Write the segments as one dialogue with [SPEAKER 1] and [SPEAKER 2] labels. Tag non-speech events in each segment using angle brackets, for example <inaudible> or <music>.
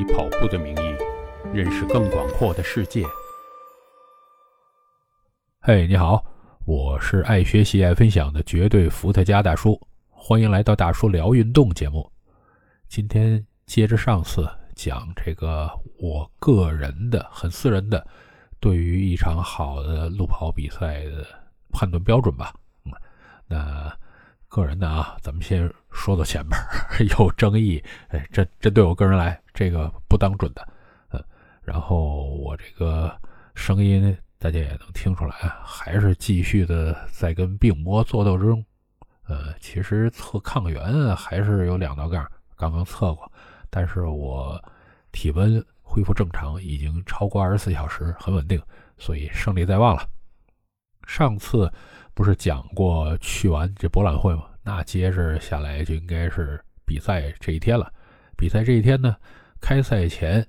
[SPEAKER 1] 以跑步的名义认识更广阔的世界。
[SPEAKER 2] 嘿，你好，我是爱学习、爱分享的绝对伏特加大叔，欢迎来到大叔聊运动节目。今天接着上次讲这个我个人的、很私人的对于一场好的路跑比赛的判断标准吧。那。个人的啊，咱们先说到前面有争议，哎，这针对我个人来，这个不当准的，嗯，然后我这个声音大家也能听出来，还是继续的在跟病魔做斗争，呃，其实测抗原还是有两道杠，刚刚测过，但是我体温恢复正常，已经超过二十四小时，很稳定，所以胜利在望了。上次。不是讲过去完这博览会吗？那接着下来就应该是比赛这一天了。比赛这一天呢，开赛前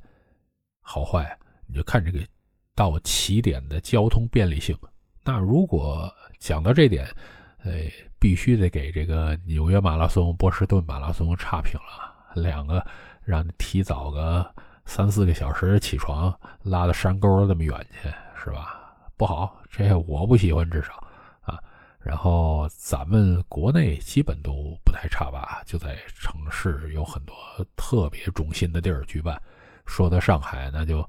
[SPEAKER 2] 好坏你就看这个到起点的交通便利性。那如果讲到这点，呃，必须得给这个纽约马拉松、波士顿马拉松差评了。两个让你提早个三四个小时起床，拉到山沟那么远去，是吧？不好，这我不喜欢，至少。然后咱们国内基本都不太差吧，就在城市有很多特别中心的地儿举办。说到上海，那就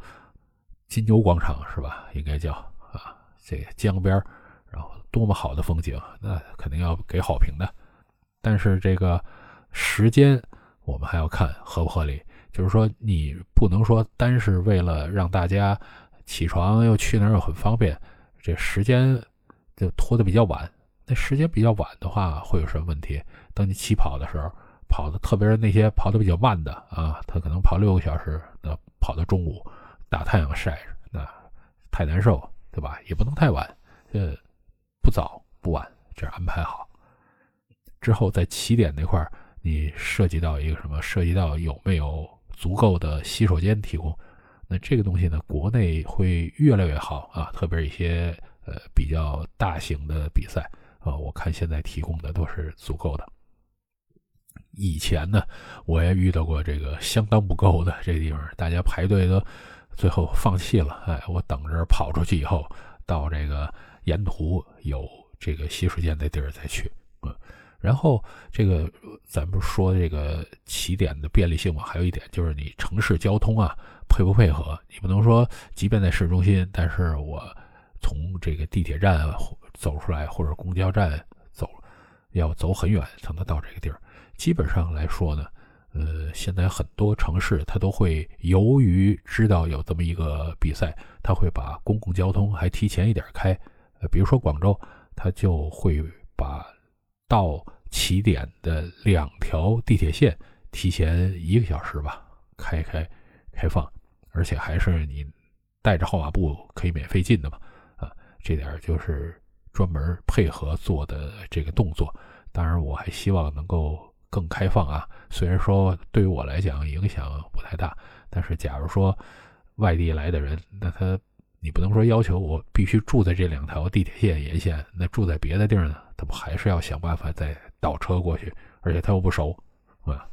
[SPEAKER 2] 金牛广场是吧？应该叫啊，这江边然后多么好的风景，那肯定要给好评的。但是这个时间我们还要看合不合理，就是说你不能说单是为了让大家起床又去那儿又很方便，这时间就拖得比较晚。那时间比较晚的话，会有什么问题？等你起跑的时候，跑的特别是那些跑的比较慢的啊，他可能跑六个小时，那跑到中午，大太阳晒着，那太难受，对吧？也不能太晚，呃，不早不晚，这安排好。之后在起点那块儿你涉及到一个什么？涉及到有没有足够的洗手间提供？那这个东西呢，国内会越来越好啊，特别是一些呃比较大型的比赛。啊，我看现在提供的都是足够的。以前呢，我也遇到过这个相当不够的这地方，大家排队都最后放弃了。哎，我等着跑出去以后，到这个沿途有这个洗手间的地儿再去。嗯，然后这个咱不是说这个起点的便利性嘛？还有一点就是你城市交通啊，配不配合？你不能说即便在市中心，但是我从这个地铁站。走出来或者公交站走，要走很远才能到这个地儿。基本上来说呢，呃，现在很多城市它都会由于知道有这么一个比赛，它会把公共交通还提前一点开。呃，比如说广州，它就会把到起点的两条地铁线提前一个小时吧开开开放，而且还是你带着号码布可以免费进的嘛。啊，这点就是。专门配合做的这个动作，当然我还希望能够更开放啊。虽然说对于我来讲影响不太大，但是假如说外地来的人，那他你不能说要求我必须住在这两条地铁线沿线，那住在别的地儿呢，他不还是要想办法再倒车过去，而且他又不熟，啊。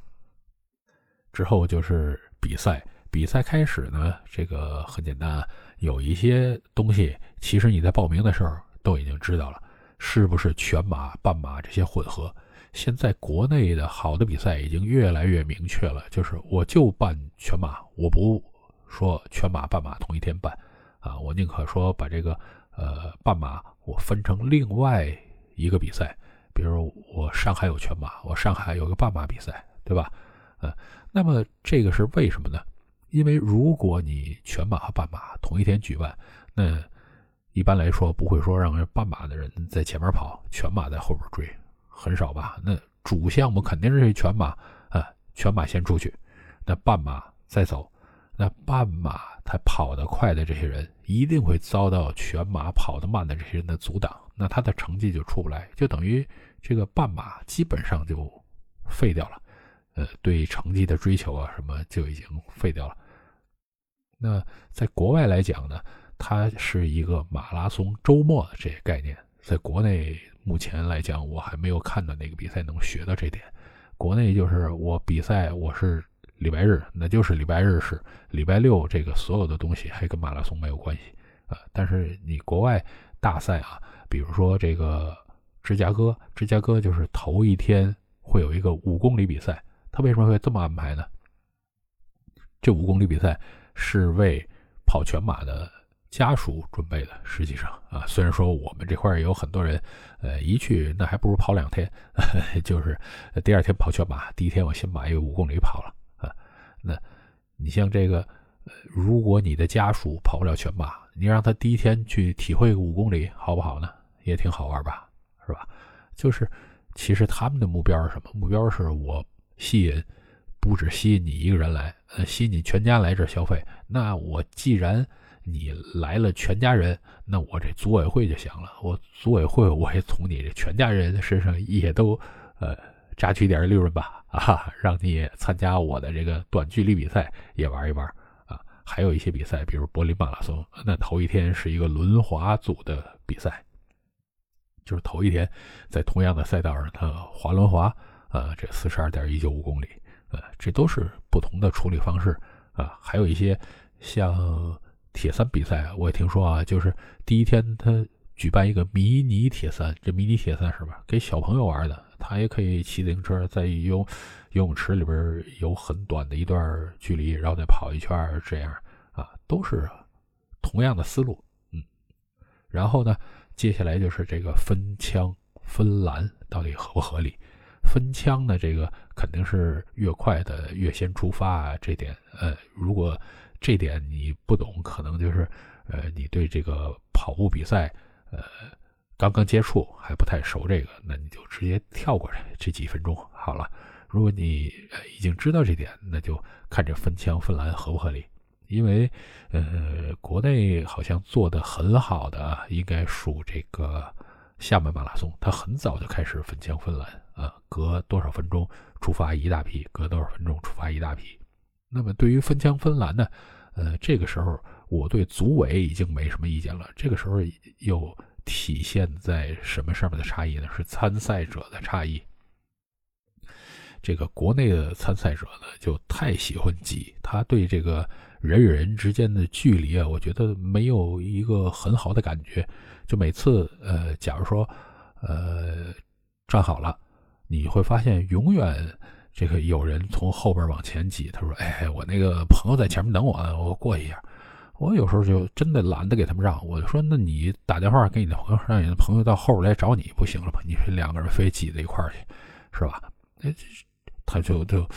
[SPEAKER 2] 之后就是比赛，比赛开始呢，这个很简单，有一些东西，其实你在报名的时候。都已经知道了，是不是全马、半马这些混合？现在国内的好的比赛已经越来越明确了，就是我就办全马，我不说全马、半马同一天办，啊，我宁可说把这个呃半马我分成另外一个比赛，比如我上海有全马，我上海有个半马比赛，对吧？呃，那么这个是为什么呢？因为如果你全马和半马同一天举办，那一般来说，不会说让半马的人在前面跑，全马在后边追，很少吧？那主项目肯定是全马啊，全马先出去，那半马再走。那半马他跑得快的这些人，一定会遭到全马跑得慢的这些人的阻挡，那他的成绩就出不来，就等于这个半马基本上就废掉了。呃，对成绩的追求啊，什么就已经废掉了。那在国外来讲呢？它是一个马拉松周末的这些概念，在国内目前来讲，我还没有看到哪个比赛能学到这点。国内就是我比赛，我是礼拜日，那就是礼拜日是礼拜六，这个所有的东西还跟马拉松没有关系啊。但是你国外大赛啊，比如说这个芝加哥，芝加哥就是头一天会有一个五公里比赛，他为什么会这么安排呢？这五公里比赛是为跑全马的家属准备的。实际上啊，虽然说我们这块也有很多人，呃，一去那还不如跑两天，<laughs> 就是第二天跑全马，第一天我先把一个五公里跑了啊。那你像这个，如果你的家属跑不了全马，你让他第一天去体会五公里，好不好呢？也挺好玩吧，是吧？就是其实他们的目标是什么？目标是我吸引。不只吸引你一个人来，呃，吸引你全家来这消费。那我既然你来了全家人，那我这组委会就想了，我组委会我也从你这全家人身上也都呃榨取一点利润吧，啊，让你参加我的这个短距离比赛也玩一玩啊。还有一些比赛，比如柏林马拉松，那头一天是一个轮滑组的比赛，就是头一天在同样的赛道上，它滑轮滑，呃，这四十二点一九五公里。呃，这都是不同的处理方式啊，还有一些像铁三比赛啊，我也听说啊，就是第一天他举办一个迷你铁三，这迷你铁三是吧？给小朋友玩的，他也可以骑自行车在游游泳池里边有很短的一段距离，然后再跑一圈这样啊，都是同样的思路，嗯。然后呢，接下来就是这个分枪分栏到底合不合理？分枪的这个肯定是越快的越先出发啊，这点呃，如果这点你不懂，可能就是呃，你对这个跑步比赛呃刚刚接触还不太熟，这个那你就直接跳过来这几分钟好了。如果你呃已经知道这点，那就看这分枪分栏合不合理，因为呃国内好像做的很好的应该属这个厦门马拉松，它很早就开始分枪分栏。啊，隔多少分钟出发一大批，隔多少分钟出发一大批。那么对于分枪分栏呢？呃，这个时候我对组委已经没什么意见了。这个时候又体现在什么上面的差异呢？是参赛者的差异。这个国内的参赛者呢，就太喜欢挤，他对这个人与人之间的距离啊，我觉得没有一个很好的感觉。就每次呃，假如说呃站好了。你会发现，永远这个有人从后边往前挤。他说：“哎，我那个朋友在前面等我，我过去一下。”我有时候就真的懒得给他们让。我就说：“那你打电话给你的朋友，让你的朋友到后边来找你，不行了吗？你两个人非挤在一块去，是吧？”哎，他就就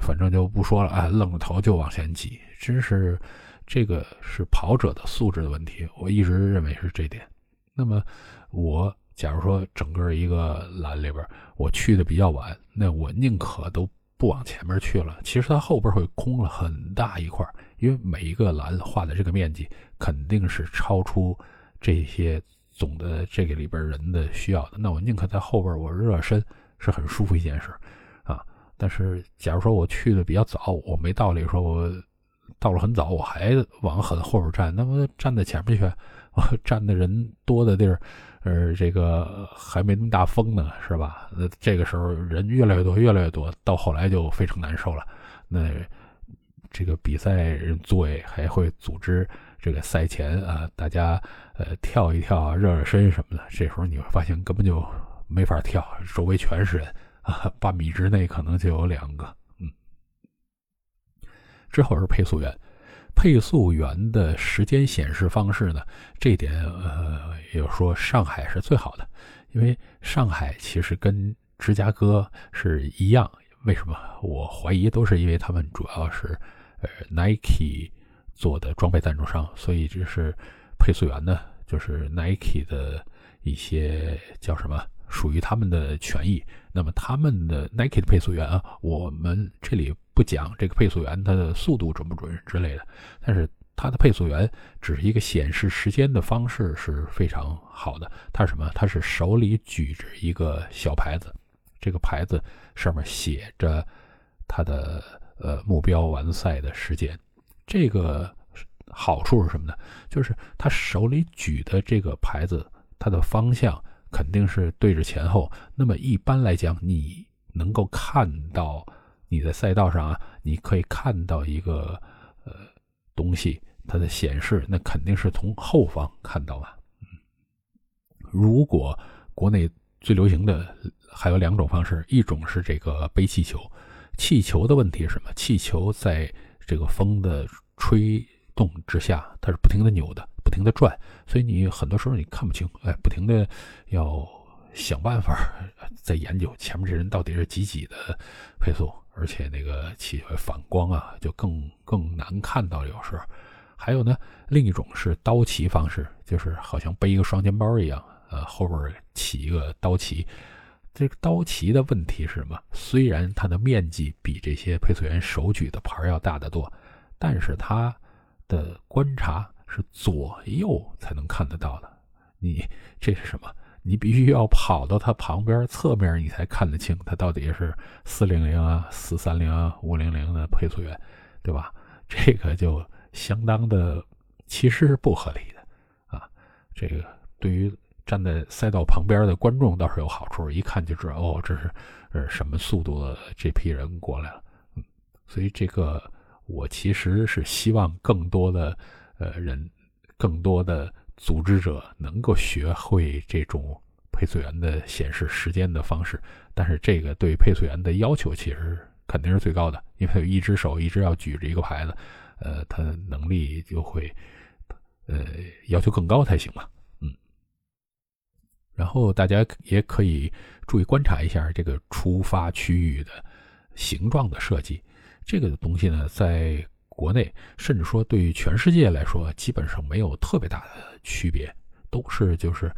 [SPEAKER 2] 反正就不说了啊，愣着头就往前挤。真是这个是跑者的素质的问题。我一直认为是这点。那么我。假如说整个一个栏里边，我去的比较晚，那我宁可都不往前面去了。其实它后边会空了很大一块，因为每一个栏画的这个面积肯定是超出这些总的这个里边人的需要的。那我宁可在后边我热身是很舒服一件事啊。但是假如说我去的比较早，我没道理说我到了很早我还往很后边站，那么站在前面去，站的人多的地儿。呃，这个还没那么大风呢，是吧？那这个时候人越来越多，越来越多，到后来就非常难受了。那这个比赛人组委还会组织这个赛前啊，大家呃跳一跳啊，热热身什么的。这时候你会发现根本就没法跳，周围全是人啊，半米之内可能就有两个。嗯，之后是配速员。配速员的时间显示方式呢？这点呃，有说上海是最好的，因为上海其实跟芝加哥是一样。为什么？我怀疑都是因为他们主要是呃 Nike 做的装备赞助商，所以这是配速员呢，就是 Nike 的一些叫什么，属于他们的权益。那么他们的 Nike 的配速员啊，我们这里。不讲这个配速员他的速度准不准之类的，但是他的配速员只是一个显示时间的方式是非常好的。他是什么？他是手里举着一个小牌子，这个牌子上面写着他的呃目标完赛的时间。这个好处是什么呢？就是他手里举的这个牌子，它的方向肯定是对着前后。那么一般来讲，你能够看到。你在赛道上啊，你可以看到一个呃东西，它的显示，那肯定是从后方看到嘛。如果国内最流行的还有两种方式，一种是这个背气球，气球的问题是什么？气球在这个风的吹动之下，它是不停的扭的，不停的转，所以你很多时候你看不清，哎，不停的要想办法在 <laughs> 研究前面这人到底是几几的配速，而且那个气球反光啊，就更更难看到有时候。还有呢，另一种是刀旗方式，就是好像背一个双肩包一样。呃，后边起一个刀旗，这个刀旗的问题是什么？虽然它的面积比这些配速员手举的牌要大得多，但是它的观察是左右才能看得到的。你这是什么？你必须要跑到它旁边侧面，你才看得清它到底是四零零啊、四三零啊、五零零的配速员，对吧？这个就相当的其实是不合理的啊。这个对于。站在赛道旁边的观众倒是有好处，一看就知道哦，这是呃什么速度的这批人过来了。嗯，所以这个我其实是希望更多的呃人，更多的组织者能够学会这种配速员的显示时间的方式。但是这个对配速员的要求其实肯定是最高的，因为有一只手一直要举着一个牌子，呃，他能力就会呃要求更高才行嘛。嗯然后大家也可以注意观察一下这个出发区域的形状的设计。这个东西呢，在国内甚至说对于全世界来说，基本上没有特别大的区别，都是就是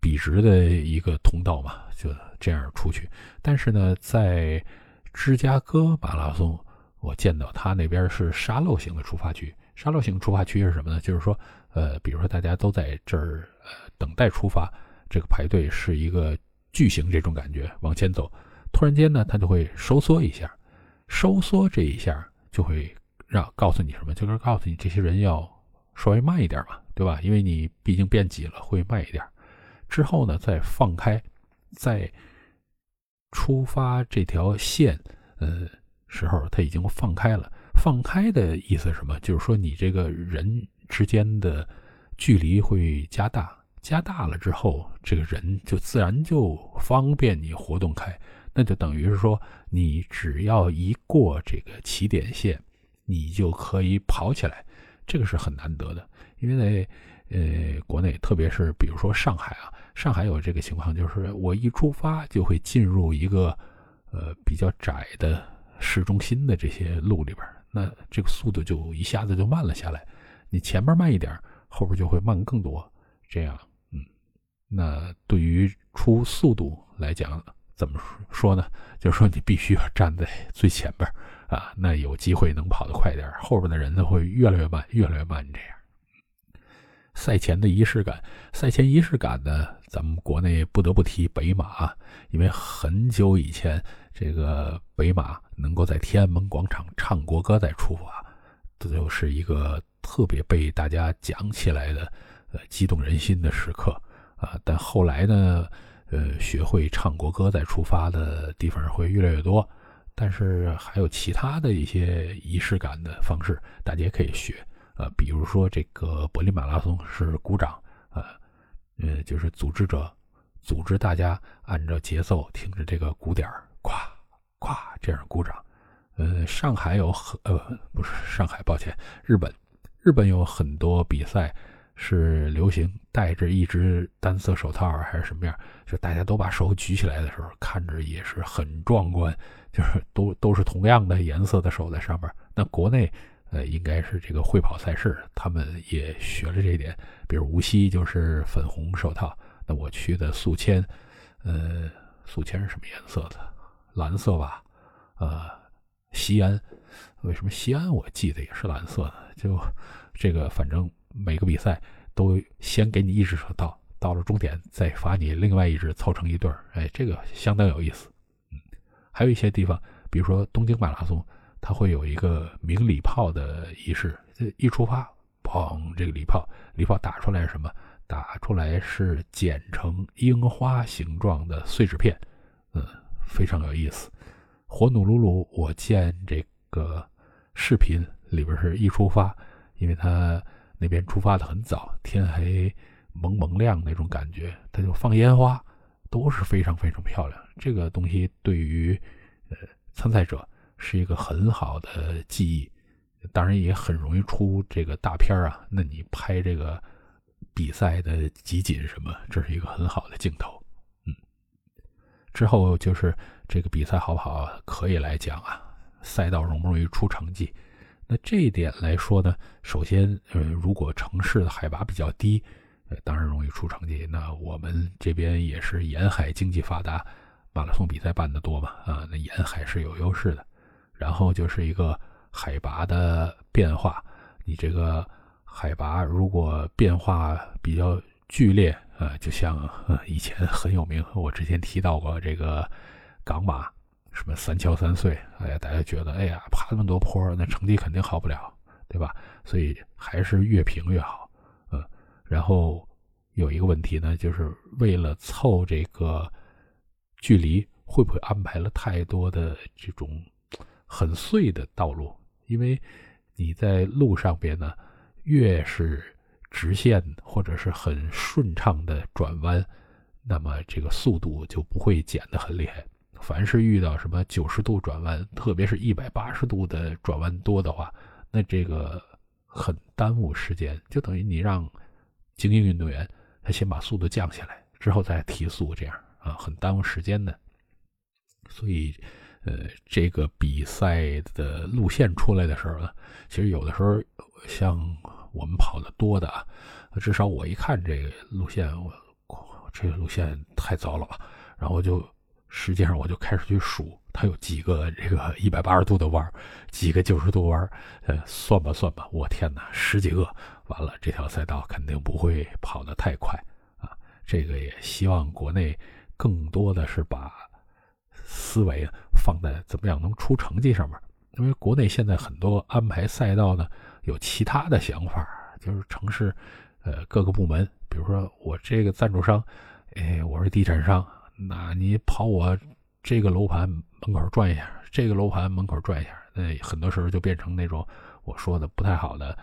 [SPEAKER 2] 笔直的一个通道嘛，就这样出去。但是呢，在芝加哥马拉松，我见到他那边是沙漏型的出发区。沙漏型出发区是什么呢？就是说，呃，比如说大家都在这儿呃等待出发。这个排队是一个巨型这种感觉往前走，突然间呢，它就会收缩一下，收缩这一下就会让告诉你什么？就是告诉你这些人要稍微慢一点嘛，对吧？因为你毕竟变挤了，会慢一点。之后呢，再放开，在出发这条线呃时候，它已经放开了。放开的意思是什么？就是说你这个人之间的距离会加大。加大了之后，这个人就自然就方便你活动开，那就等于是说，你只要一过这个起点线，你就可以跑起来，这个是很难得的。因为在呃国内，特别是比如说上海啊，上海有这个情况，就是我一出发就会进入一个呃比较窄的市中心的这些路里边，那这个速度就一下子就慢了下来。你前面慢一点，后边就会慢更多，这样。嗯那对于出速度来讲，怎么说呢？就是说你必须要站在最前边啊，那有机会能跑得快点，后边的人呢会越来越慢，越来越慢。这样，赛前的仪式感，赛前仪式感呢，咱们国内不得不提北马，因为很久以前，这个北马能够在天安门广场唱国歌再出发，这就是一个特别被大家讲起来的，呃，激动人心的时刻。啊，但后来呢，呃，学会唱国歌再出发的地方会越来越多，但是还有其他的一些仪式感的方式，大家也可以学。呃，比如说这个柏林马拉松是鼓掌，呃，呃，就是组织者组织大家按照节奏听着这个鼓点儿，咵咵这样鼓掌。呃，上海有很呃不是上海，抱歉，日本，日本有很多比赛。是流行戴着一只单色手套还是什么样？就大家都把手举起来的时候，看着也是很壮观。就是都都是同样的颜色的手在上面。那国内呃应该是这个会跑赛事，他们也学了这一点。比如无锡就是粉红手套，那我去的宿迁，呃，宿迁是什么颜色的？蓝色吧。呃，西安，为什么西安我记得也是蓝色的？就这个反正。每个比赛都先给你一只手套，到了终点再发你另外一只凑成一对儿，哎，这个相当有意思。还有一些地方，比如说东京马拉松，它会有一个鸣礼炮的仪式。一出发，砰，这个礼炮，礼炮打出来是什么？打出来是剪成樱花形状的碎纸片，嗯，非常有意思。火努鲁鲁，我见这个视频里边是一出发，因为他那边出发的很早，天还蒙蒙亮那种感觉，他就放烟花，都是非常非常漂亮。这个东西对于呃参赛者是一个很好的记忆，当然也很容易出这个大片啊。那你拍这个比赛的集锦什么，这是一个很好的镜头。嗯，之后就是这个比赛好不好，可以来讲啊，赛道容不容易出成绩？那这一点来说呢，首先，呃，如果城市的海拔比较低，当然容易出成绩。那我们这边也是沿海经济发达，马拉松比赛办得多嘛，啊，那沿海是有优势的。然后就是一个海拔的变化，你这个海拔如果变化比较剧烈，啊，就像以前很有名，我之前提到过这个港马。什么三桥三隧？哎呀，大家觉得，哎呀，爬那么多坡，那成绩肯定好不了，对吧？所以还是越平越好，然后有一个问题呢，就是为了凑这个距离，会不会安排了太多的这种很碎的道路？因为你在路上边呢，越是直线或者是很顺畅的转弯，那么这个速度就不会减得很厉害。凡是遇到什么九十度转弯，特别是一百八十度的转弯多的话，那这个很耽误时间，就等于你让精英运动员他先把速度降下来，之后再提速，这样啊，很耽误时间的。所以，呃，这个比赛的路线出来的时候呢，其实有的时候像我们跑的多的啊，至少我一看这个路线，我这个路线太糟了吧，然后就。实际上，我就开始去数，它有几个这个一百八十度的弯几个九十度弯呃，算吧算吧，我天哪，十几个！完了，这条赛道肯定不会跑得太快啊。这个也希望国内更多的是把思维放在怎么样能出成绩上面，因为国内现在很多安排赛道呢有其他的想法，就是城市呃各个部门，比如说我这个赞助商，哎，我是地产商。那你跑我这个楼盘门口转一下，这个楼盘门口转一下，那很多时候就变成那种我说的不太好的，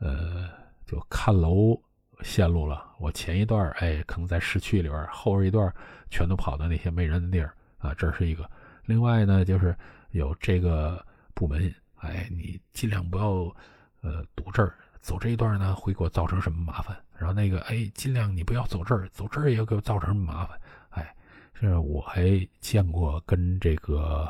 [SPEAKER 2] 呃，就看楼线路了。我前一段哎，可能在市区里边，后一段全都跑到那些没人的地儿啊，这是一个。另外呢，就是有这个部门，哎，你尽量不要呃堵这儿，走这一段呢会给我造成什么麻烦？然后那个哎，尽量你不要走这儿，走这儿也给我造成麻烦？是我还见过跟这个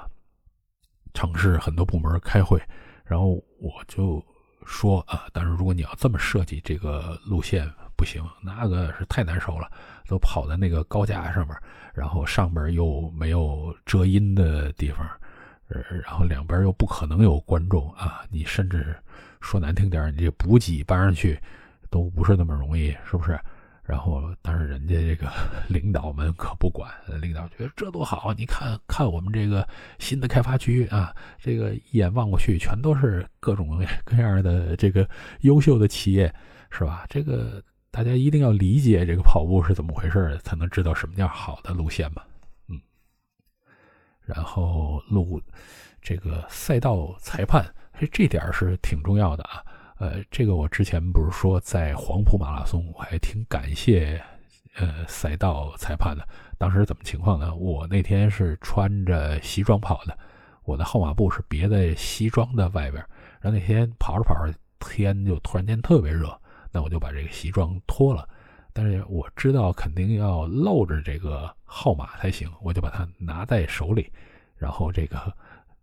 [SPEAKER 2] 城市很多部门开会，然后我就说啊，但是如果你要这么设计这个路线不行，那个是太难受了，都跑在那个高架上面，然后上边又没有遮阴的地方，呃，然后两边又不可能有观众啊，你甚至说难听点，你这补给搬上去都不是那么容易，是不是？然后，但是人家这个 <laughs> 领导们可不管，领导觉得这多好，你看看我们这个新的开发区啊，这个一眼望过去全都是各种 <laughs> 各样的这个优秀的企业，是吧？这个大家一定要理解这个跑步是怎么回事，才能知道什么叫好的路线嘛。嗯，然后路这个赛道裁判，这点是挺重要的啊。呃，这个我之前不是说在黄埔马拉松，我还挺感谢呃赛道裁判的。当时怎么情况呢？我那天是穿着西装跑的，我的号码布是别在西装的外边。然后那天跑着跑着，天就突然间特别热，那我就把这个西装脱了。但是我知道肯定要露着这个号码才行，我就把它拿在手里。然后这个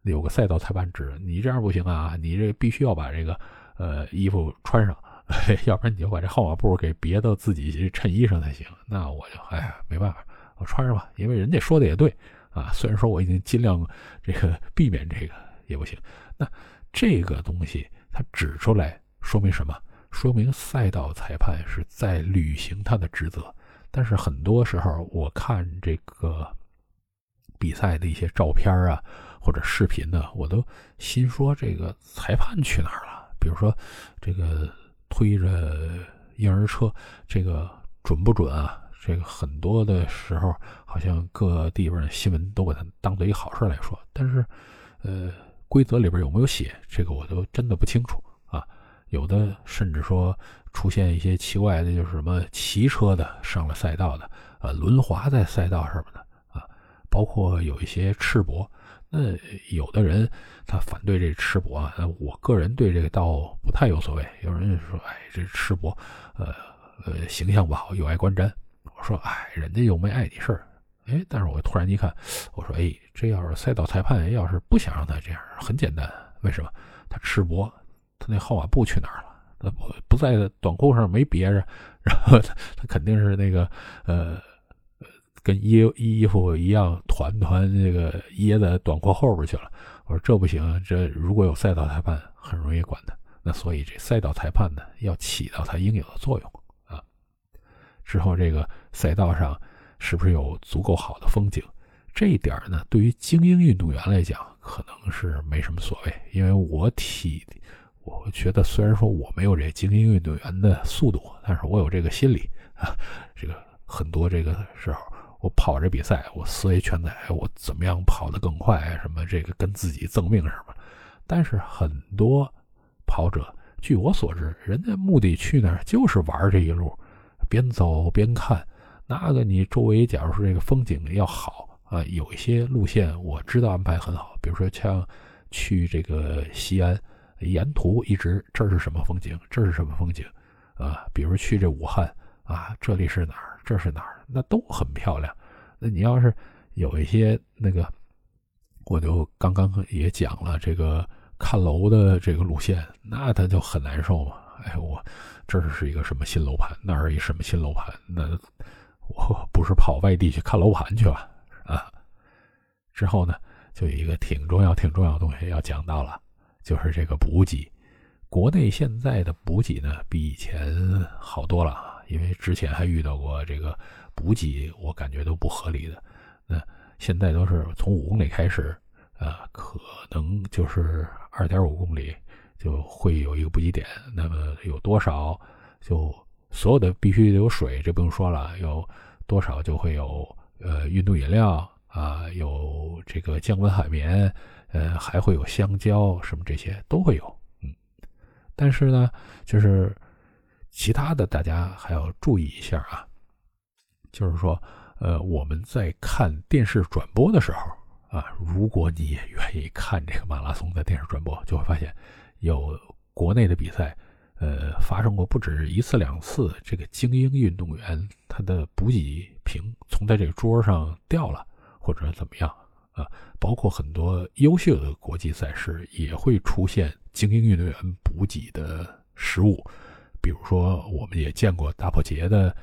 [SPEAKER 2] 有个赛道裁判指，你这样不行啊，你这必须要把这个。呃，衣服穿上，<laughs> 要不然你就把这号码布给别到自己衬衣上才行。那我就哎呀，没办法，我穿上吧。因为人家说的也对啊，虽然说我已经尽量这个 <laughs> 避免这个也不行。那这个东西它指出来说明什么？说明赛道裁判是在履行他的职责。但是很多时候我看这个比赛的一些照片啊或者视频呢，我都心说这个裁判去哪儿了？比如说，这个推着婴儿车，这个准不准啊？这个很多的时候，好像各地方的新闻都把它当做一个好事来说。但是，呃，规则里边有没有写，这个我都真的不清楚啊。有的甚至说出现一些奇怪的，就是什么骑车的上了赛道的，呃，轮滑在赛道上面的啊，包括有一些赤膊。那有的人他反对这赤膊啊，我个人对这个倒不太有所谓。有人说，哎，这赤膊，呃呃，形象不好，有碍观瞻。我说，哎，人家又没碍你事儿。哎，但是我突然一看，我说，哎，这要是赛道裁判要是不想让他这样，很简单，为什么？他赤膊，他那号码布去哪儿了？他不不在短裤上没别着，<laughs> 然后他他肯定是那个呃。跟衣衣服一样，团团这个掖在短裤后边去了。我说这不行，这如果有赛道裁判，很容易管的。那所以这赛道裁判呢，要起到他应有的作用啊。之后这个赛道上是不是有足够好的风景？这一点呢，对于精英运动员来讲，可能是没什么所谓。因为我体，我觉得虽然说我没有这精英运动员的速度，但是我有这个心理啊。这个很多这个时候。我跑这比赛，我思维全在我怎么样跑得更快，什么这个跟自己赠命什么。但是很多跑者，据我所知，人家目的去那儿就是玩这一路，边走边看。那个你周围假如说这个风景要好啊，有一些路线我知道安排很好，比如说像去这个西安，沿途一直这是什么风景，这是什么风景啊？比如去这武汉啊，这里是哪儿？这是哪儿？那都很漂亮。那你要是有一些那个，我就刚刚也讲了这个看楼的这个路线，那他就很难受嘛。哎，我这是一个什么新楼盘？那是一什么新楼盘？那我不是跑外地去看楼盘去了啊？之后呢，就有一个挺重要、挺重要的东西要讲到了，就是这个补给。国内现在的补给呢，比以前好多了。因为之前还遇到过这个补给，我感觉都不合理的。那现在都是从五公里开始，呃，可能就是二点五公里就会有一个补给点。那么有多少，就所有的必须得有水，这不用说了。有多少就会有呃运动饮料啊，有这个降温海绵，呃，还会有香蕉什么这些都会有。嗯，但是呢，就是。其他的大家还要注意一下啊，就是说，呃，我们在看电视转播的时候啊，如果你也愿意看这个马拉松的电视转播，就会发现有国内的比赛，呃，发生过不止一次两次，这个精英运动员他的补给瓶从他这个桌上掉了，或者怎么样啊，包括很多优秀的国际赛事也会出现精英运动员补给的失误。比如说，我们也见过大破节的，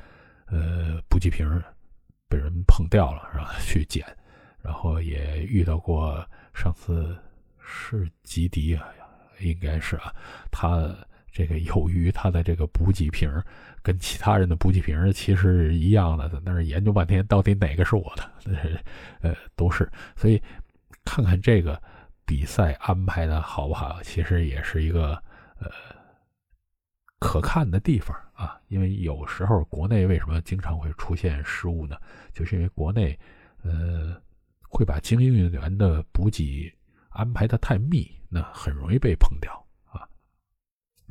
[SPEAKER 2] 呃，补给瓶被人碰掉了，然后去捡，然后也遇到过上次是吉迪啊，应该是啊，他这个由于他的这个补给瓶跟其他人的补给瓶其实一样的，在那儿研究半天，到底哪个是我的？呃，都是，所以看看这个比赛安排的好不好，其实也是一个呃。可看的地方啊，因为有时候国内为什么经常会出现失误呢？就是因为国内，呃，会把精英运动员的补给安排的太密，那很容易被碰掉啊。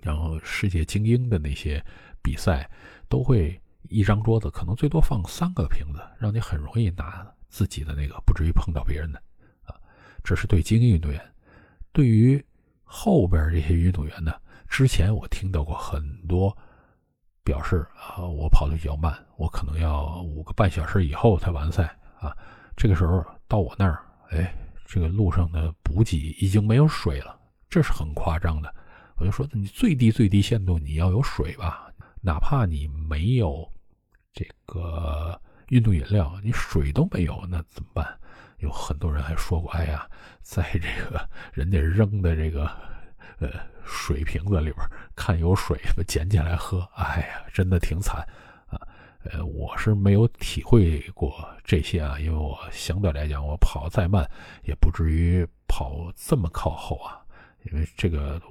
[SPEAKER 2] 然后世界精英的那些比赛，都会一张桌子可能最多放三个瓶子，让你很容易拿自己的那个，不至于碰到别人的啊。这是对精英运动员，对于后边这些运动员呢？之前我听到过很多表示啊，我跑的比较慢，我可能要五个半小时以后才完赛啊。这个时候到我那儿，哎，这个路上的补给已经没有水了，这是很夸张的。我就说，你最低最低限度你要有水吧，哪怕你没有这个运动饮料，你水都没有，那怎么办？有很多人还说过，哎呀，在这个人家扔的这个。呃，水瓶子里边看有水，捡起来喝。哎呀，真的挺惨啊！呃，我是没有体会过这些啊，因为我相对来讲，我跑再慢也不至于跑这么靠后啊。因为这个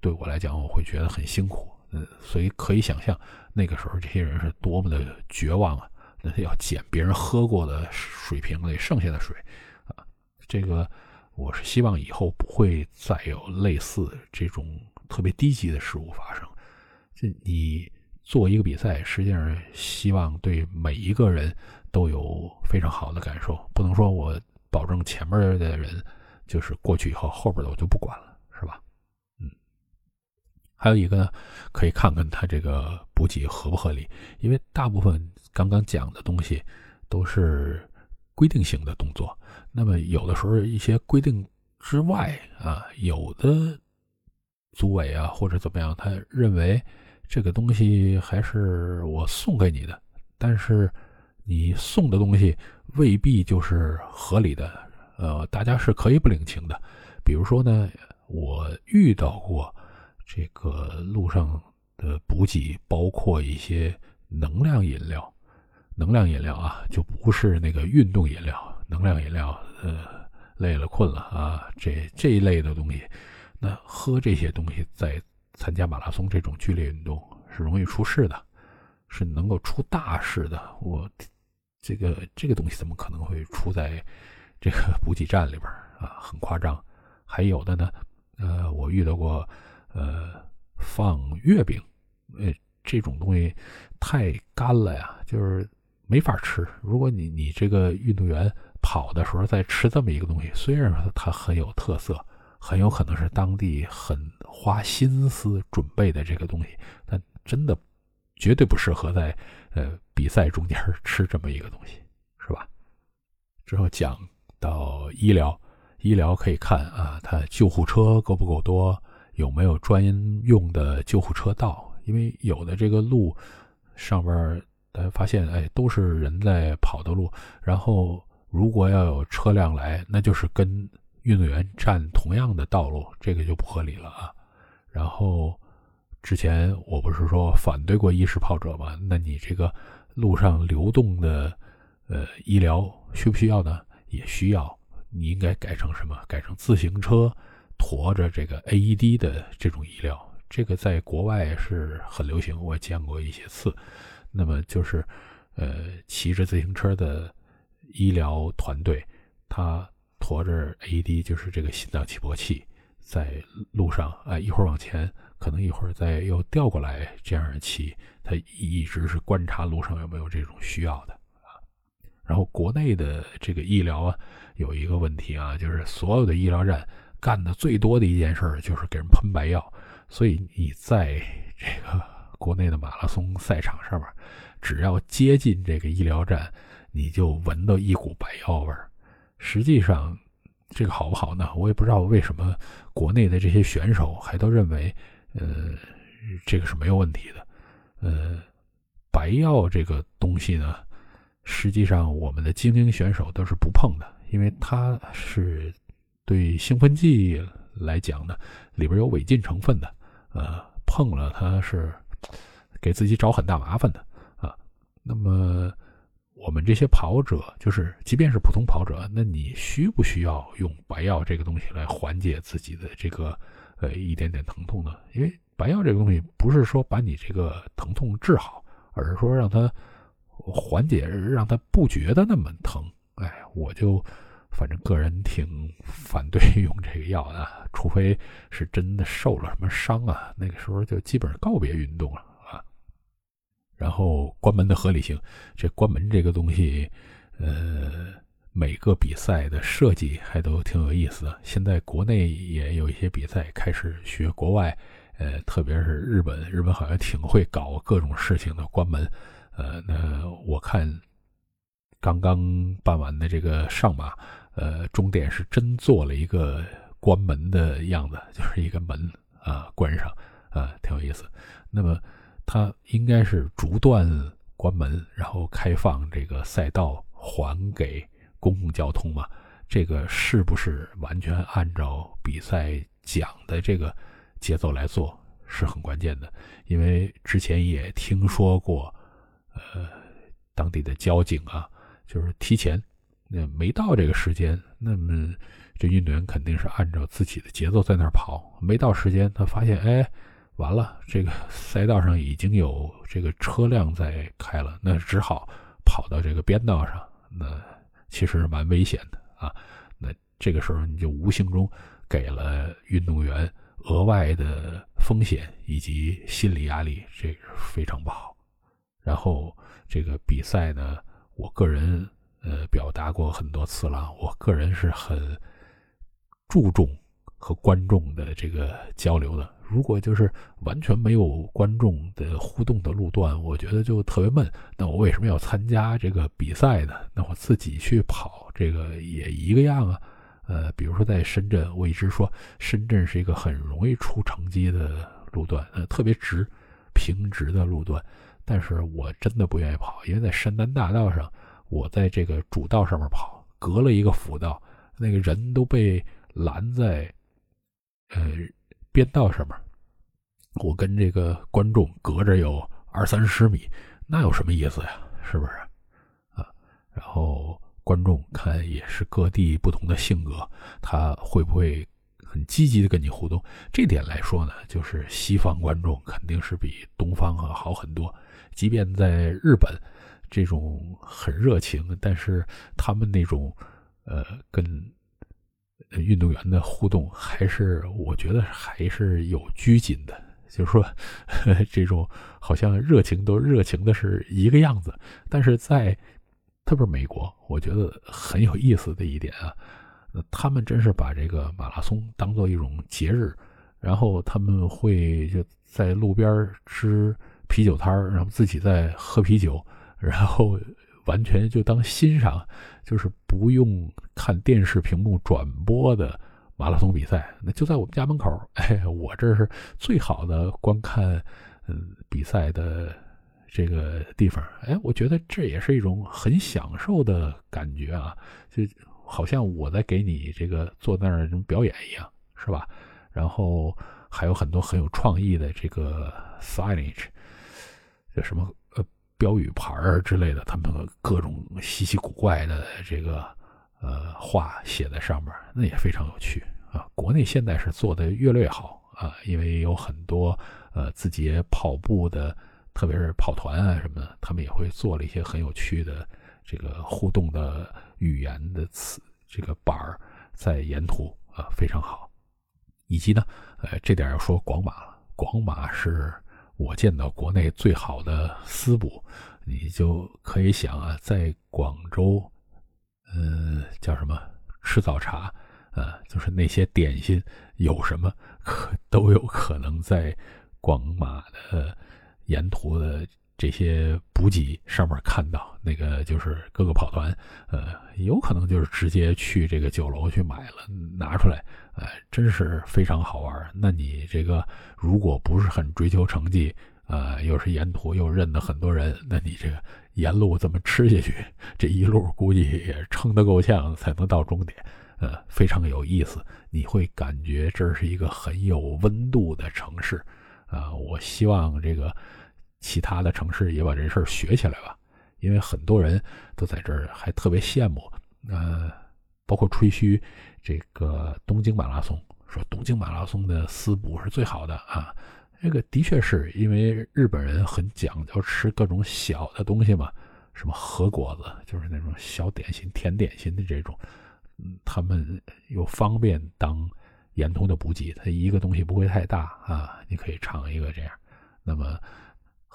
[SPEAKER 2] 对我来讲，我会觉得很辛苦。嗯，所以可以想象那个时候这些人是多么的绝望啊！那要捡别人喝过的水瓶里剩下的水啊。这个我是希望以后不会再有类似这种特别低级的事物发生。这你做一个比赛，实际上希望对每一个人都有非常好的感受，不能说我保证前面的人就是过去以后，后边的我就不管了，是吧？嗯。还有一个呢，可以看看他这个补给合不合理，因为大部分刚刚讲的东西都是规定性的动作，那么有的时候一些规定之外啊，有的组委啊或者怎么样，他认为。这个东西还是我送给你的，但是你送的东西未必就是合理的，呃，大家是可以不领情的。比如说呢，我遇到过这个路上的补给，包括一些能量饮料，能量饮料啊，就不是那个运动饮料，能量饮料，呃，累了困了啊，这这一类的东西，那喝这些东西在。参加马拉松这种剧烈运动是容易出事的，是能够出大事的。我这个这个东西怎么可能会出在这个 <laughs> 补给站里边啊？很夸张。还有的呢，呃，我遇到过，呃，放月饼，呃，这种东西太干了呀，就是没法吃。如果你你这个运动员跑的时候再吃这么一个东西，虽然说它很有特色。很有可能是当地很花心思准备的这个东西，但真的绝对不适合在呃比赛中间吃这么一个东西，是吧？之后讲到医疗，医疗可以看啊，它救护车够不够多，有没有专用的救护车道？因为有的这个路上边大家发现，哎，都是人在跑的路，然后如果要有车辆来，那就是跟。运动员占同样的道路，这个就不合理了啊。然后之前我不是说反对过意识跑者吗？那你这个路上流动的呃医疗需不需要呢？也需要。你应该改成什么？改成自行车驮着这个 AED 的这种医疗，这个在国外是很流行，我见过一些次。那么就是呃骑着自行车的医疗团队，他。驮着 AED 就是这个心脏起搏器，在路上啊，一会儿往前，可能一会儿再又调过来，这样骑，他一直是观察路上有没有这种需要的啊。然后国内的这个医疗啊，有一个问题啊，就是所有的医疗站干的最多的一件事就是给人喷白药，所以你在这个国内的马拉松赛场上面，只要接近这个医疗站，你就闻到一股白药味儿。实际上，这个好不好呢？我也不知道为什么国内的这些选手还都认为，呃，这个是没有问题的。呃，白药这个东西呢，实际上我们的精英选手都是不碰的，因为它是对兴奋剂来讲呢，里边有违禁成分的。呃，碰了它是给自己找很大麻烦的啊。那么。我们这些跑者，就是即便是普通跑者，那你需不需要用白药这个东西来缓解自己的这个呃一点点疼痛呢？因为白药这个东西不是说把你这个疼痛治好，而是说让它缓解，让它不觉得那么疼。哎，我就反正个人挺反对用这个药的，除非是真的受了什么伤啊，那个时候就基本告别运动了。然后关门的合理性，这关门这个东西，呃，每个比赛的设计还都挺有意思的。现在国内也有一些比赛开始学国外，呃，特别是日本，日本好像挺会搞各种事情的关门。呃，那我看刚刚办完的这个上马，呃，终点是真做了一个关门的样子，就是一个门啊关上啊，挺有意思。那么。它应该是逐段关门，然后开放这个赛道还给公共交通嘛？这个是不是完全按照比赛讲的这个节奏来做，是很关键的。因为之前也听说过，呃，当地的交警啊，就是提前那没到这个时间，那么这运动员肯定是按照自己的节奏在那儿跑，没到时间，他发现哎。完了，这个赛道上已经有这个车辆在开了，那只好跑到这个边道上，那其实蛮危险的啊。那这个时候你就无形中给了运动员额外的风险以及心理压力，这个非常不好。然后这个比赛呢，我个人呃表达过很多次了，我个人是很注重和观众的这个交流的。如果就是完全没有观众的互动的路段，我觉得就特别闷。那我为什么要参加这个比赛呢？那我自己去跑，这个也一个样啊。呃，比如说在深圳，我一直说深圳是一个很容易出成绩的路段，呃，特别直、平直的路段。但是我真的不愿意跑，因为在深南大道上，我在这个主道上面跑，隔了一个辅道，那个人都被拦在，呃。边道上面，我跟这个观众隔着有二三十米，那有什么意思呀？是不是？啊，然后观众看也是各地不同的性格，他会不会很积极的跟你互动？这点来说呢，就是西方观众肯定是比东方啊好很多。即便在日本，这种很热情，但是他们那种呃跟。运动员的互动还是我觉得还是有拘谨的，就是说 <laughs> 这种好像热情都热情的是一个样子，但是在特别是美国，我觉得很有意思的一点啊，他们真是把这个马拉松当做一种节日，然后他们会就在路边吃啤酒摊然后自己在喝啤酒，然后。完全就当欣赏，就是不用看电视屏幕转播的马拉松比赛，那就在我们家门口。<laughs> 哎，我这是最好的观看嗯比赛的这个地方。哎，我觉得这也是一种很享受的感觉啊，就好像我在给你这个坐那儿表演一样，是吧？然后还有很多很有创意的这个 signage，叫什么？标语牌儿之类的，他们各种稀奇古怪的这个呃话写在上面，那也非常有趣啊。国内现在是做的越来越好啊，因为有很多呃自己跑步的，特别是跑团啊什么的，他们也会做了一些很有趣的这个互动的语言的词这个板儿在沿途啊非常好。以及呢，呃，这点要说广马了，广马是。我见到国内最好的私补，你就可以想啊，在广州，嗯，叫什么吃早茶，啊，就是那些点心有什么可都有可能在广马的沿途的这些补给上面看到。那个就是各个跑团，呃，有可能就是直接去这个酒楼去买了拿出来。哎，真是非常好玩。那你这个如果不是很追求成绩，呃，又是沿途又认得很多人，那你这个沿路这么吃下去，这一路估计也撑得够呛才能到终点。呃，非常有意思，你会感觉这是一个很有温度的城市。啊，我希望这个其他的城市也把这事儿学起来吧，因为很多人都在这儿还特别羡慕。呃，包括吹嘘。这个东京马拉松说东京马拉松的私补是最好的啊，这个的确是因为日本人很讲究吃各种小的东西嘛，什么和果子就是那种小点心、甜点心的这种，嗯，他们又方便当沿途的补给，它一个东西不会太大啊，你可以尝一个这样。那么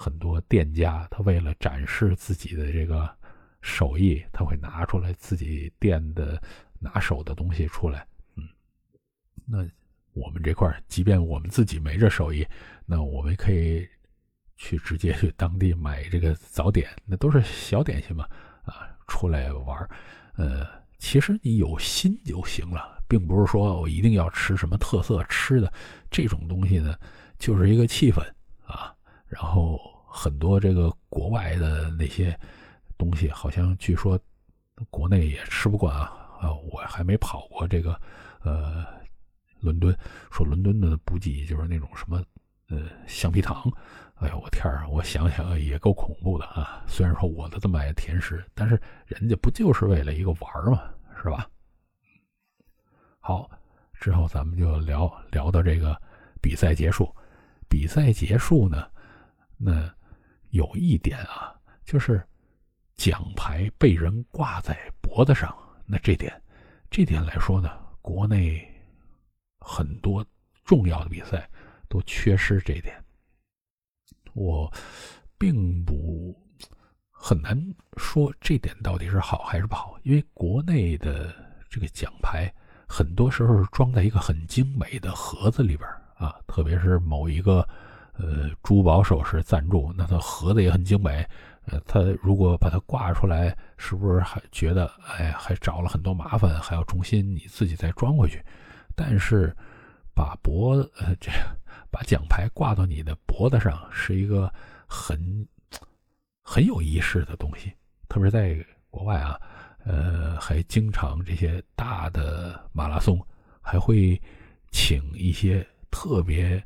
[SPEAKER 2] 很多店家他为了展示自己的这个手艺，他会拿出来自己店的。拿手的东西出来，嗯，那我们这块儿，即便我们自己没这手艺，那我们可以去直接去当地买这个早点，那都是小点心嘛，啊，出来玩儿，呃，其实你有心就行了，并不是说我一定要吃什么特色吃的这种东西呢，就是一个气氛啊。然后很多这个国外的那些东西，好像据说国内也吃不惯啊。啊，我还没跑过这个，呃，伦敦。说伦敦的补给就是那种什么，呃，橡皮糖。哎呦，我天儿，我想想也够恐怖的啊！虽然说我的这么爱甜食，但是人家不就是为了一个玩儿嘛，是吧？好，之后咱们就聊聊到这个比赛结束。比赛结束呢，那有一点啊，就是奖牌被人挂在脖子上，那这点，这点来说呢，国内很多重要的比赛都缺失这点。我并不很难说这点到底是好还是不好，因为国内的这个奖牌很多时候是装在一个很精美的盒子里边啊，特别是某一个呃珠宝首饰赞助，那它盒子也很精美。呃，他如果把它挂出来，是不是还觉得哎，还找了很多麻烦，还要重新你自己再装回去？但是把脖呃 <laughs> 这。把奖牌挂到你的脖子上是一个很很有仪式的东西，特别在国外啊，呃，还经常这些大的马拉松还会请一些特别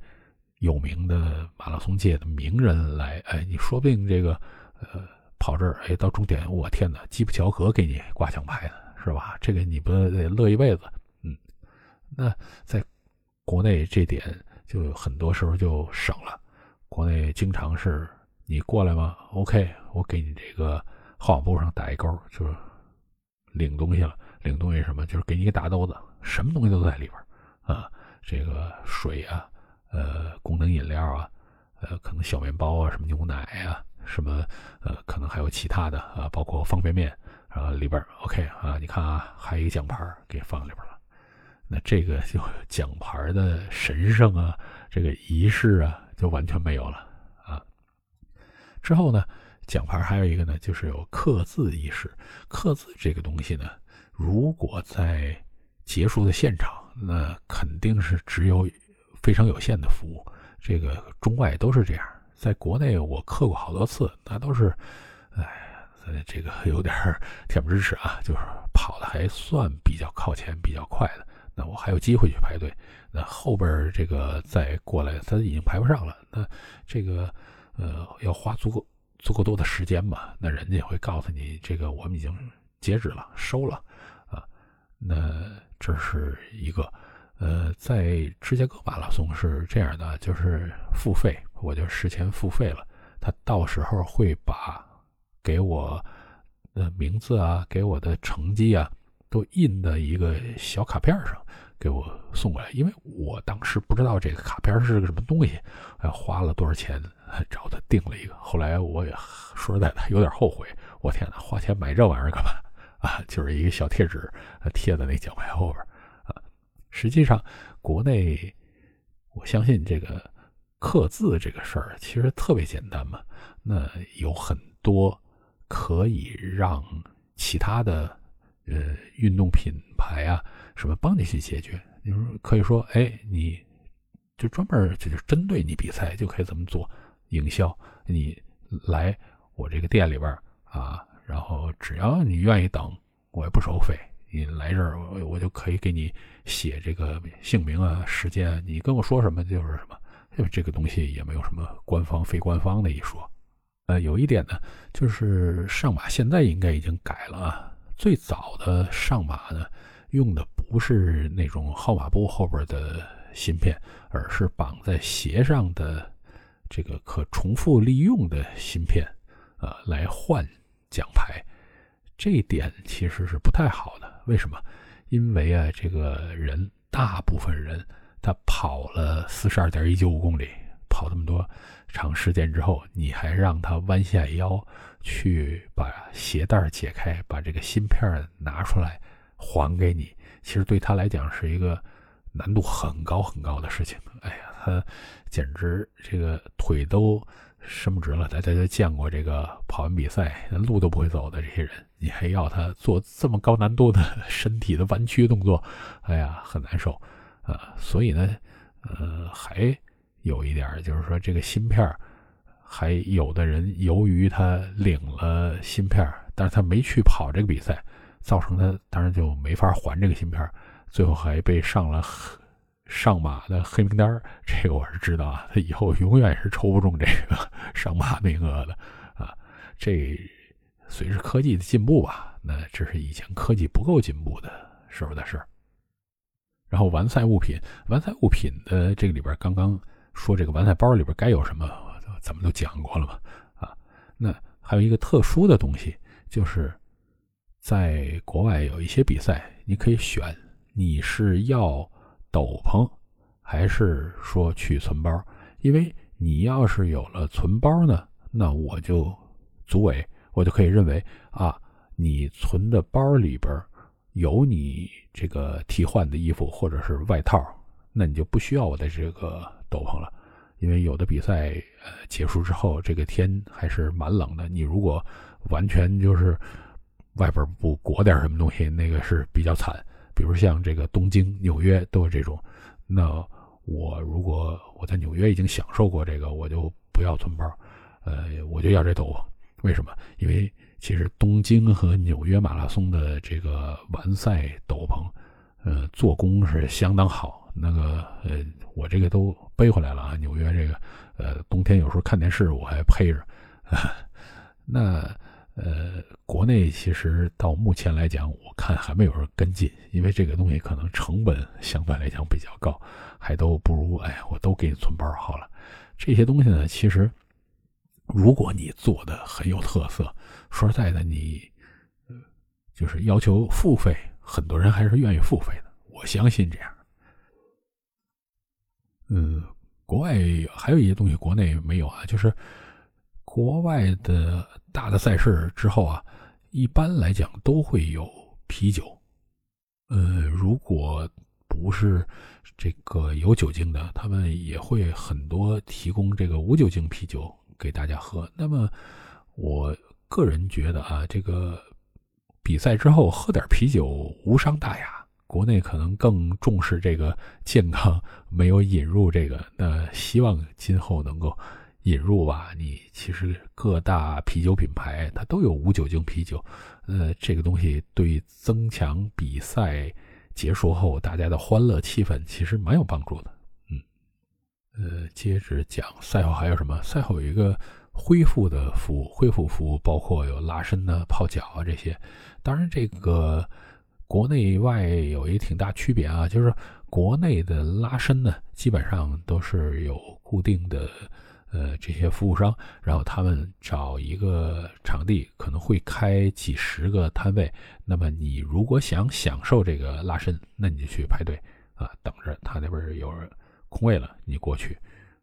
[SPEAKER 2] 有名的马拉松界的名人来，哎，你说不定这个呃跑这儿，哎，到终点，我天哪，基普乔格给你挂奖牌呢，是吧？这个你不得乐一辈子？嗯，那在国内这点。就很多时候就省了，国内经常是你过来吗？OK，我给你这个号码布上打一勾，就是领东西了。领东西什么？就是给你一个大兜子，什么东西都在里边啊。这个水啊，呃，功能饮料啊，呃，可能小面包啊，什么牛奶啊，什么呃，可能还有其他的啊，包括方便面啊，里边 OK 啊。你看啊，还有一个奖牌给放里边了。那这个就奖牌的神圣啊，这个仪式啊，就完全没有了啊。之后呢，奖牌还有一个呢，就是有刻字仪式。刻字这个东西呢，如果在结束的现场，那肯定是只有非常有限的服务。这个中外都是这样。在国内我刻过好多次，那都是，哎，这个有点 <laughs> 恬不知耻啊，就是跑的还算比较靠前、比较快的。那我还有机会去排队，那后边这个再过来，他已经排不上了。那这个呃要花足够足够多的时间嘛？那人家也会告诉你，这个我们已经截止了，收了啊。那这是一个呃，在芝加哥马拉松是这样的，就是付费，我就事前付费了，他到时候会把给我的名字啊，给我的成绩啊。都印在一个小卡片上给我送过来，因为我当时不知道这个卡片是个什么东西，还花了多少钱找他订了一个。后来我也说实在的有点后悔，我天哪，花钱买这玩意儿干嘛 <laughs> 啊？就是一个小贴纸贴在那奖牌后边。实际上，国内我相信这个刻字这个事儿其实特别简单嘛，那有很多可以让其他的。呃，运动品牌啊，什么帮你去解决？你说可以说，哎，你就专门就是针对你比赛就可以这么做营销。你来我这个店里边啊，然后只要你愿意等，我也不收费。你来这儿，我我就可以给你写这个姓名啊、时间，你跟我说什么就是什么。就这个东西也没有什么官方非官方的一说。呃，有一点呢，就是上马现在应该已经改了啊。最早的上马呢，用的不是那种号码布后边的芯片，而是绑在鞋上的这个可重复利用的芯片，啊，来换奖牌。这一点其实是不太好的。为什么？因为啊，这个人大部分人他跑了四十二点一九五公里，跑这么多长时间之后，你还让他弯下腰。去把鞋带解开，把这个芯片拿出来还给你，其实对他来讲是一个难度很高很高的事情。哎呀，他简直这个腿都伸不直了。大家都见过这个跑完比赛连路都不会走的这些人，你还要他做这么高难度的 <laughs> 身体的弯曲动作，哎呀，很难受啊。所以呢，呃，还有一点就是说这个芯片。还有的人由于他领了芯片，但是他没去跑这个比赛，造成他当然就没法还这个芯片，最后还被上了上马的黑名单这个我是知道啊，他以后永远是抽不中这个 <laughs> 上马名额的啊。这随着科技的进步吧，那这是以前科技不够进步的时候的事儿。然后完赛物品，完赛物品的这个里边，刚刚说这个完赛包里边该有什么？咱们都讲过了嘛，啊，那还有一个特殊的东西，就是在国外有一些比赛，你可以选你是要斗篷，还是说去存包。因为你要是有了存包呢，那我就组委我就可以认为啊，你存的包里边有你这个替换的衣服或者是外套，那你就不需要我的这个斗篷了。因为有的比赛呃结束之后，这个天还是蛮冷的。你如果完全就是外边不裹点什么东西，那个是比较惨。比如像这个东京、纽约都有这种。那我如果我在纽约已经享受过这个，我就不要存包，呃，我就要这斗篷。为什么？因为其实东京和纽约马拉松的这个完赛斗篷，呃，做工是相当好。那个呃，我这个都背回来了啊。纽约这个，呃，冬天有时候看电视我还配着。<laughs> 那呃，国内其实到目前来讲，我看还没有人跟进，因为这个东西可能成本相对来讲比较高，还都不如哎，我都给你存包好了。这些东西呢，其实如果你做的很有特色，说实在的，你就是要求付费，很多人还是愿意付费的。我相信这样。嗯，国外还有一些东西国内没有啊，就是国外的大的赛事之后啊，一般来讲都会有啤酒。呃，如果不是这个有酒精的，他们也会很多提供这个无酒精啤酒给大家喝。那么，我个人觉得啊，这个比赛之后喝点啤酒无伤大雅。国内可能更重视这个健康，没有引入这个。那希望今后能够引入吧。你其实各大啤酒品牌它都有无酒精啤酒，呃，这个东西对增强比赛结束后大家的欢乐气氛其实蛮有帮助的。呃，接着讲赛后还有什么？赛后有一个恢复的服务，恢复服务包括有拉伸呢、泡脚啊这些。当然这个。国内外有一个挺大区别啊，就是国内的拉伸呢，基本上都是有固定的，呃，这些服务商，然后他们找一个场地，可能会开几十个摊位。那么你如果想享受这个拉伸，那你就去排队啊，等着他那边有人空位了，你过去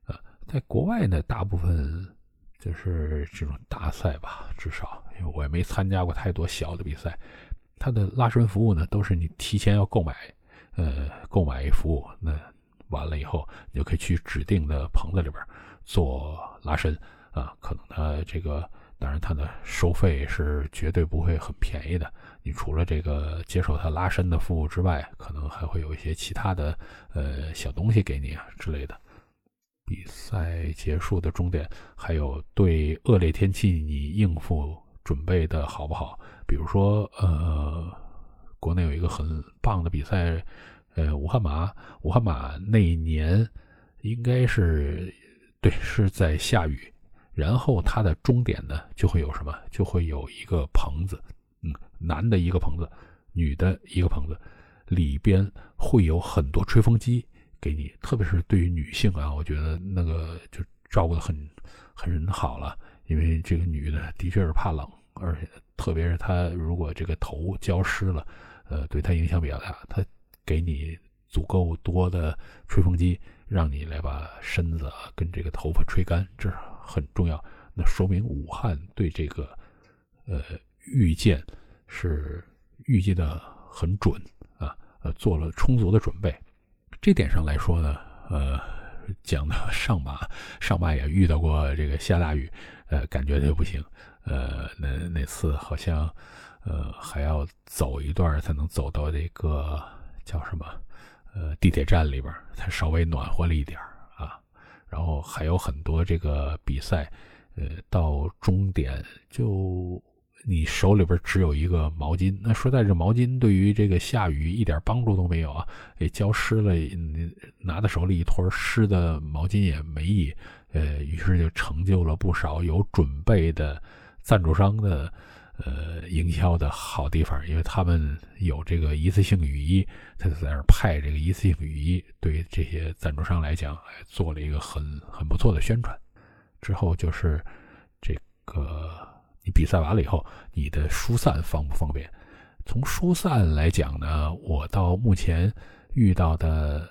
[SPEAKER 2] 啊。在国外呢，大部分就是这种大赛吧，至少因为我也没参加过太多小的比赛。它的拉伸服务呢，都是你提前要购买，呃，购买服务。那完了以后，你就可以去指定的棚子里边做拉伸啊。可能它这个，当然它的收费是绝对不会很便宜的。你除了这个接受它拉伸的服务之外，可能还会有一些其他的呃小东西给你啊之类的。比赛结束的终点，还有对恶劣天气你应付准备的好不好？比如说，呃，国内有一个很棒的比赛，呃，武汉马，武汉马那一年应该是对，是在下雨，然后它的终点呢就会有什么？就会有一个棚子，男的一个棚子，女的一个棚子，里边会有很多吹风机给你，特别是对于女性啊，我觉得那个就照顾的很很好了，因为这个女的的确是怕冷，而且。特别是她如果这个头浇湿了，呃，对她影响比较大。他给你足够多的吹风机，让你来把身子啊跟这个头发吹干，这很重要。那说明武汉对这个呃遇见是预计的很准啊，呃，做了充足的准备。这点上来说呢，呃，讲的 <laughs> 上马上马也遇到过这个下大雨，呃，感觉就不行。呃，那那次好像，呃，还要走一段才能走到这个叫什么，呃，地铁站里边才稍微暖和了一点啊。然后还有很多这个比赛，呃，到终点就你手里边只有一个毛巾。那说在这毛巾对于这个下雨一点帮助都没有啊，给浇湿了，拿在手里一坨湿的毛巾也没意。呃，于是就成就了不少有准备的。赞助商的呃营销的好地方，因为他们有这个一次性雨衣，他就在那派这个一次性雨衣，对这些赞助商来讲，做了一个很很不错的宣传。之后就是这个你比赛完了以后，你的疏散方不方便？从疏散来讲呢，我到目前遇到的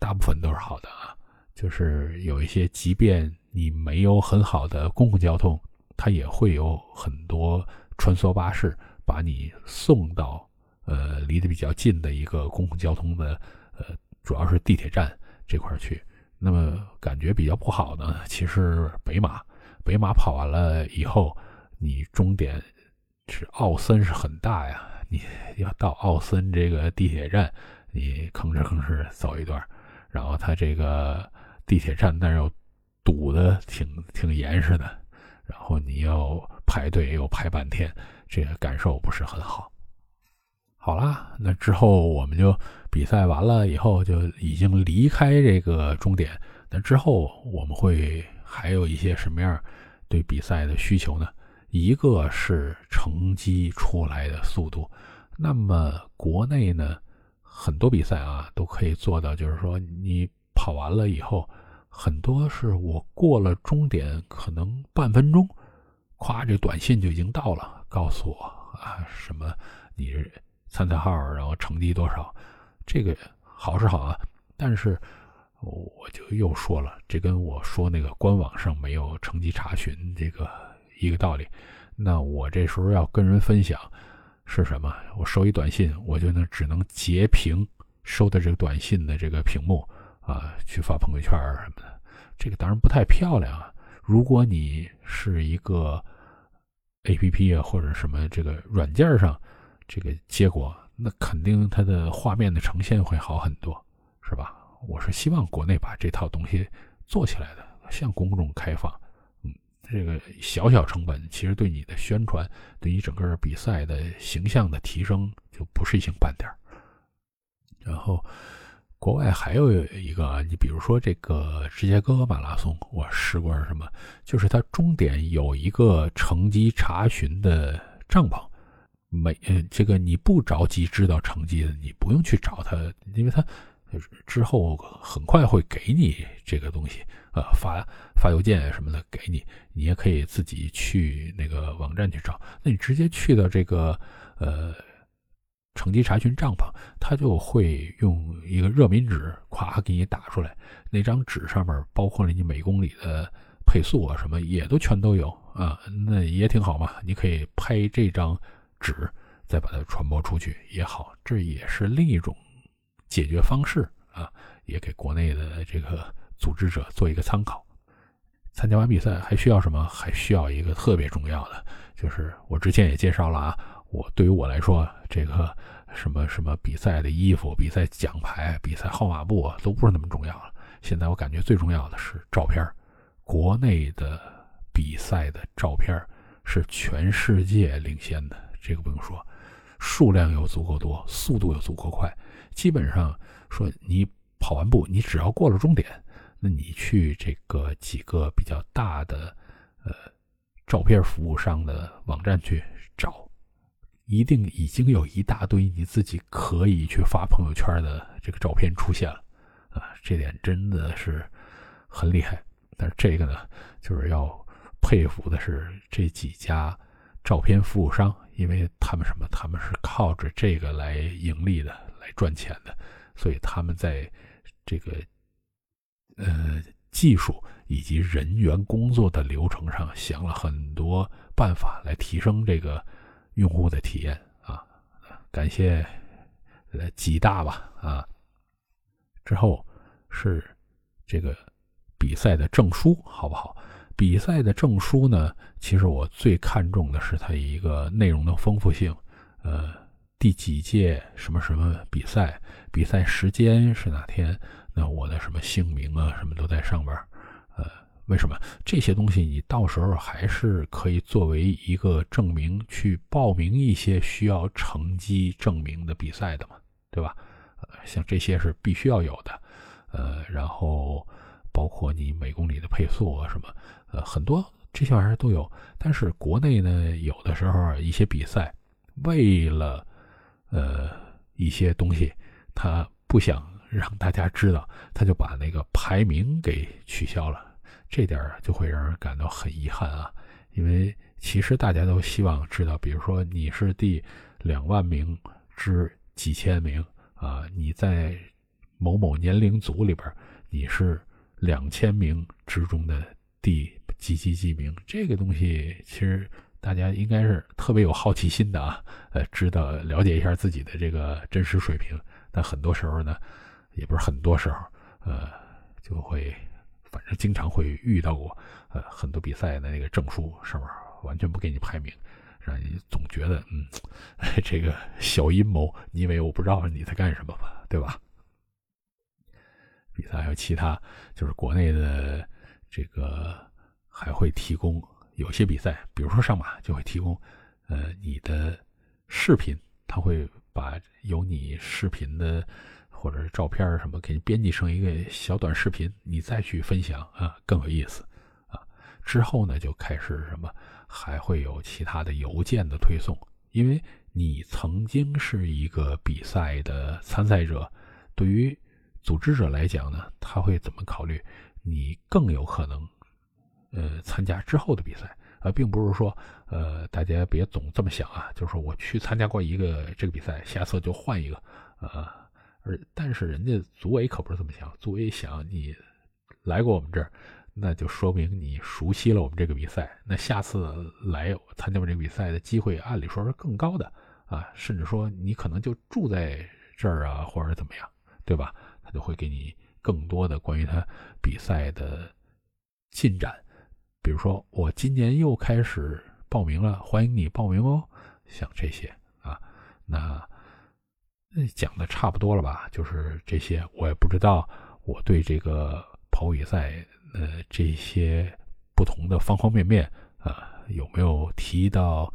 [SPEAKER 2] 大部分都是好的啊。就是有一些，即便你没有很好的公共交通，它也会有很多穿梭巴士把你送到呃离得比较近的一个公共交通的呃，主要是地铁站这块去。那么感觉比较不好呢，其实北马，北马跑完了以后，你终点是奥森是很大呀，你要到奥森这个地铁站，你吭哧吭哧走一段，然后它这个。地铁站那儿又堵的挺挺严实的，然后你要排队又排半天，这个感受不是很好。好啦，那之后我们就比赛完了以后就已经离开这个终点。那之后我们会还有一些什么样对比赛的需求呢？一个是成绩出来的速度。那么国内呢，很多比赛啊都可以做到，就是说你。跑完了以后，很多是我过了终点，可能半分钟，咵，这短信就已经到了，告诉我啊，什么你参赛号，然后成绩多少，这个好是好啊，但是我就又说了，这跟我说那个官网上没有成绩查询这个一个道理。那我这时候要跟人分享是什么？我收一短信，我就能只能截屏收的这个短信的这个屏幕。啊，去发朋友圈什么的，这个当然不太漂亮啊。如果你是一个 A P P 啊，或者什么这个软件上，这个结果那肯定它的画面的呈现会好很多，是吧？我是希望国内把这套东西做起来的，向公众开放。这个小小成本，其实对你的宣传，对你整个比赛的形象的提升，就不是一星半点。然后。国外还有一个，你比如说这个芝加哥马拉松，我试过什么？就是它终点有一个成绩查询的帐篷，每呃这个你不着急知道成绩的，你不用去找他，因为他之后很快会给你这个东西，呃发发邮件什么的给你，你也可以自己去那个网站去找。那你直接去到这个呃。成绩查询帐篷，他就会用一个热敏纸，咵给你打出来。那张纸上面包括了你每公里的配速啊，什么也都全都有啊，那也挺好嘛。你可以拍这张纸，再把它传播出去也好，这也是另一种解决方式啊，也给国内的这个组织者做一个参考。参加完比赛还需要什么？还需要一个特别重要的，就是我之前也介绍了啊。我对于我来说，这个什么什么比赛的衣服、比赛奖牌、比赛号码布都不是那么重要了。现在我感觉最重要的是照片国内的比赛的照片是全世界领先的，这个不用说，数量又足够多，速度又足够快。基本上说，你跑完步，你只要过了终点，那你去这个几个比较大的呃照片服务商的网站去找。一定已经有一大堆你自己可以去发朋友圈的这个照片出现了，啊，这点真的是很厉害。但是这个呢，就是要佩服的是这几家照片服务商，因为他们什么？他们是靠着这个来盈利的，来赚钱的，所以他们在这个呃技术以及人员工作的流程上想了很多办法来提升这个。用户的体验啊，感谢呃几大吧啊，之后是这个比赛的证书好不好？比赛的证书呢，其实我最看重的是它一个内容的丰富性，呃，第几届什么什么比赛，比赛时间是哪天，那我的什么姓名啊，什么都在上边，呃。为什么这些东西你到时候还是可以作为一个证明去报名一些需要成绩证明的比赛的嘛，对吧？呃，像这些是必须要有的，呃，然后包括你每公里的配速啊什么，呃，很多这些玩意儿都有。但是国内呢，有的时候一些比赛为了呃一些东西，他不想让大家知道，他就把那个排名给取消了。这点就会让人感到很遗憾啊，因为其实大家都希望知道，比如说你是第两万名之几千名啊，你在某某年龄组里边，你是两千名之中的第几几几名，这个东西其实大家应该是特别有好奇心的啊，呃，知道了解一下自己的这个真实水平。但很多时候呢，也不是很多时候，呃，就会。反正经常会遇到过，呃，很多比赛的那个证书上面完全不给你排名，让你总觉得，嗯，<laughs> 这个小阴谋，你以为我不知道你在干什么吧？对吧？比赛还有其他，就是国内的这个还会提供有些比赛，比如说上马就会提供，呃，你的视频，他会把有你视频的。或者是照片什么，给你编辑成一个小短视频，你再去分享啊，更有意思啊。之后呢，就开始什么，还会有其他的邮件的推送，因为你曾经是一个比赛的参赛者，对于组织者来讲呢，他会怎么考虑？你更有可能呃参加之后的比赛啊，并不是说呃大家别总这么想啊，就是说我去参加过一个这个比赛，下次就换一个啊。而但是人家组委可不是这么想，组委想你来过我们这儿，那就说明你熟悉了我们这个比赛，那下次来参加我们这个比赛的机会，按理说是更高的啊，甚至说你可能就住在这儿啊，或者怎么样，对吧？他就会给你更多的关于他比赛的进展，比如说我今年又开始报名了，欢迎你报名哦，像这些啊，那。讲的差不多了吧？就是这些，我也不知道我对这个跑比赛，呃，这些不同的方方面面啊，有没有提到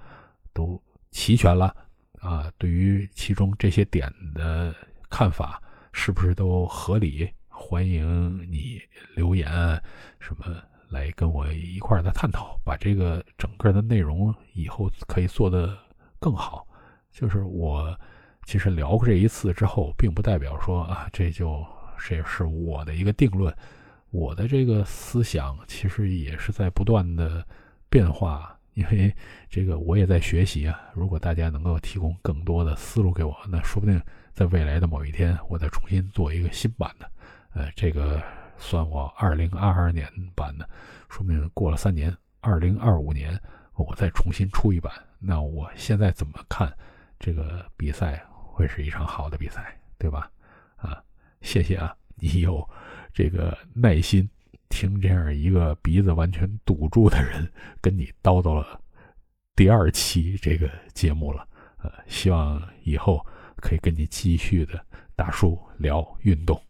[SPEAKER 2] 都齐全了啊？对于其中这些点的看法，是不是都合理？欢迎你留言什么来跟我一块儿的探讨，把这个整个的内容以后可以做得更好。就是我。其实聊过这一次之后，并不代表说啊，这就这是我的一个定论。我的这个思想其实也是在不断的变化，因为这个我也在学习啊。如果大家能够提供更多的思路给我，那说不定在未来的某一天，我再重新做一个新版的。呃，这个算我二零二二年版的，说明过了三年，二零二五年我再重新出一版。那我现在怎么看这个比赛啊？会是一场好的比赛，对吧？啊，谢谢啊，你有这个耐心听这样一个鼻子完全堵住的人跟你叨叨了第二期这个节目了。呃，希望以后可以跟你继续的大叔聊运动。